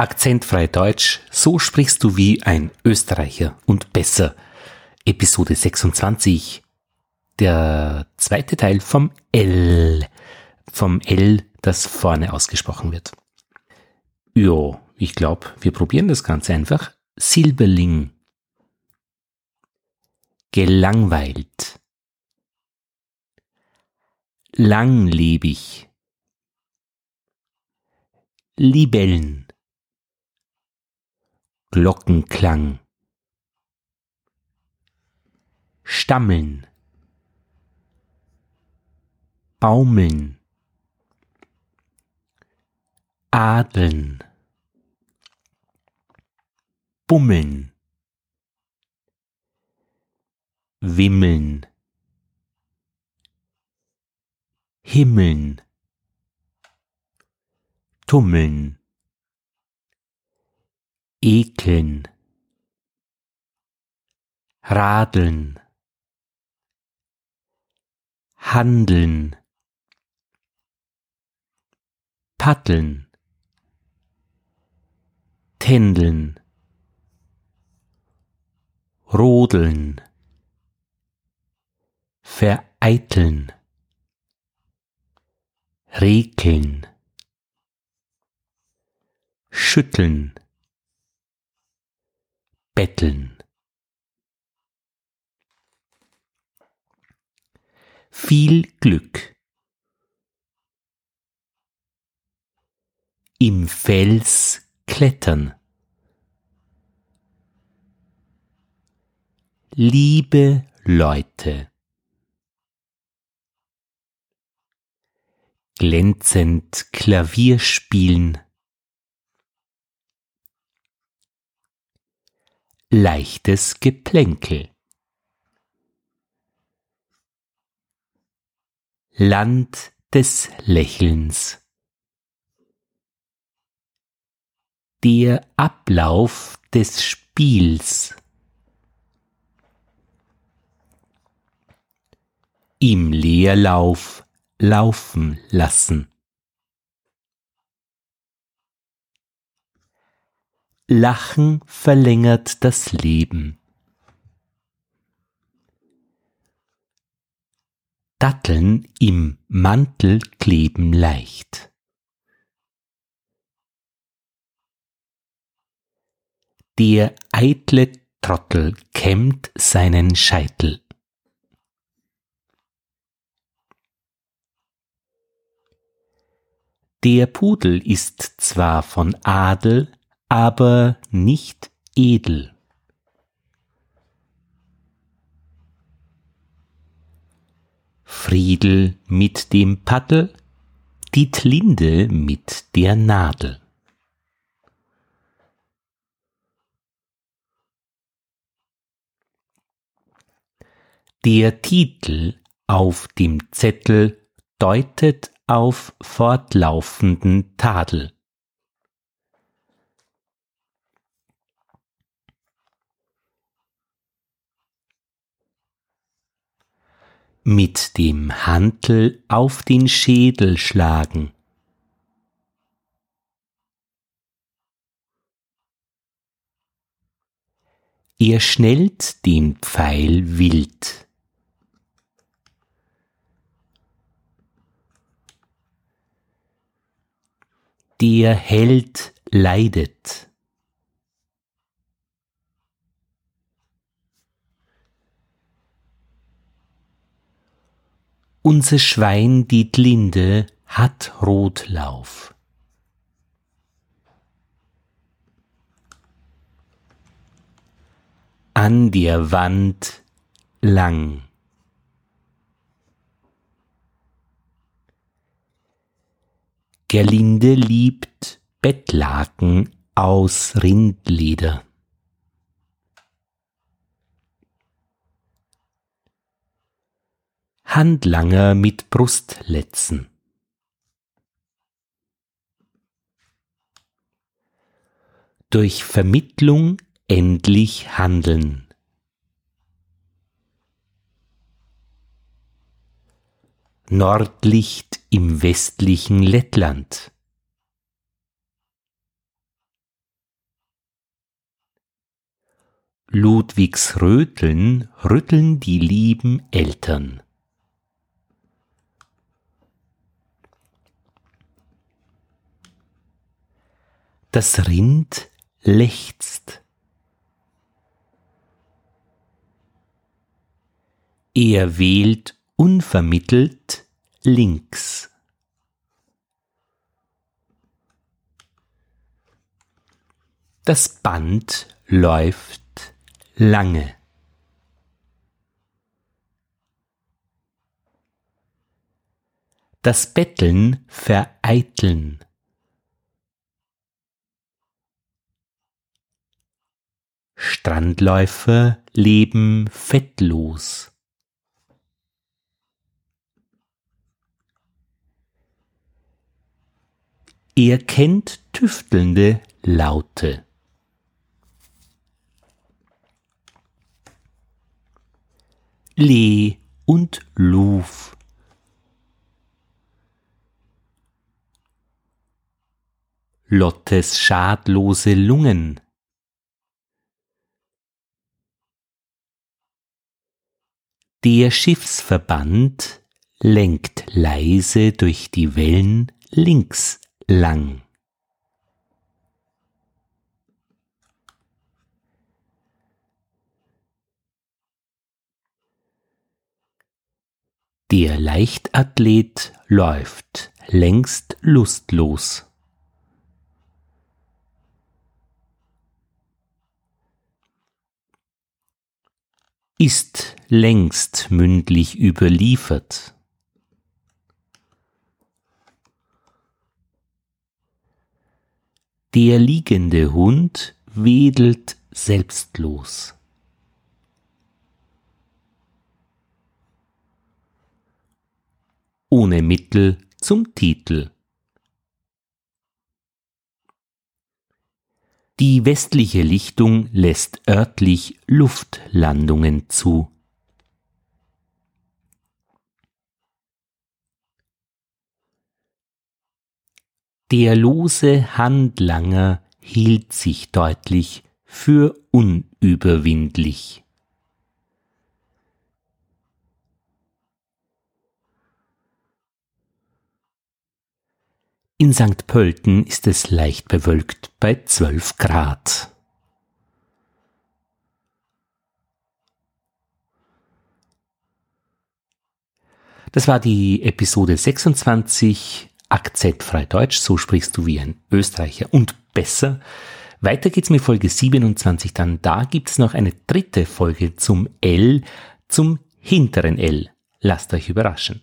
Akzentfrei Deutsch, so sprichst du wie ein Österreicher und besser. Episode 26. Der zweite Teil vom L. Vom L, das vorne ausgesprochen wird. Jo, ich glaube, wir probieren das Ganze einfach. Silberling. Gelangweilt. Langlebig. Libellen. Glockenklang. Stammeln. Baumeln. Adeln. Bummeln. Wimmeln. Himmeln. Tummeln ekeln, radeln, handeln, paddeln, tändeln, rodeln, vereiteln, rekeln, schütteln, betteln. Viel Glück. Im Fels klettern. Liebe Leute. Glänzend Klavier spielen. Leichtes Geplänkel. Land des Lächelns. Der Ablauf des Spiels. Im Leerlauf laufen lassen. Lachen verlängert das Leben. Datteln im Mantel kleben leicht. Der eitle Trottel kämmt seinen Scheitel. Der Pudel ist zwar von Adel, aber nicht edel. Friedel mit dem Paddel, Dietlinde mit der Nadel. Der Titel auf dem Zettel deutet auf fortlaufenden Tadel. Mit dem Hantel auf den Schädel schlagen. Er schnellt den Pfeil wild. Der Held leidet. Unser Schwein Dietlinde hat Rotlauf. An der Wand lang. Gerlinde liebt Bettlaken aus Rindleder. Handlanger mit Brustletzen. Durch Vermittlung endlich handeln. Nordlicht im westlichen Lettland. Ludwigs Röteln rütteln die lieben Eltern. Das Rind lechzt. Er wählt unvermittelt links. Das Band läuft lange. Das Betteln vereiteln. Strandläufer leben fettlos. Er kennt tüftelnde Laute. Lee und Luf. Lottes schadlose Lungen. Der Schiffsverband lenkt leise durch die Wellen links lang. Der Leichtathlet läuft längst lustlos. Ist längst mündlich überliefert. Der liegende Hund wedelt selbstlos. ohne Mittel zum Titel. Die westliche Lichtung lässt örtlich Luftlandungen zu. Der lose Handlanger hielt sich deutlich für unüberwindlich. In St. Pölten ist es leicht bewölkt bei 12 Grad. Das war die Episode 26, Akzentfrei Deutsch, so sprichst du wie ein Österreicher und besser. Weiter geht's mit Folge 27 dann. Da gibt es noch eine dritte Folge zum L, zum hinteren L. Lasst euch überraschen.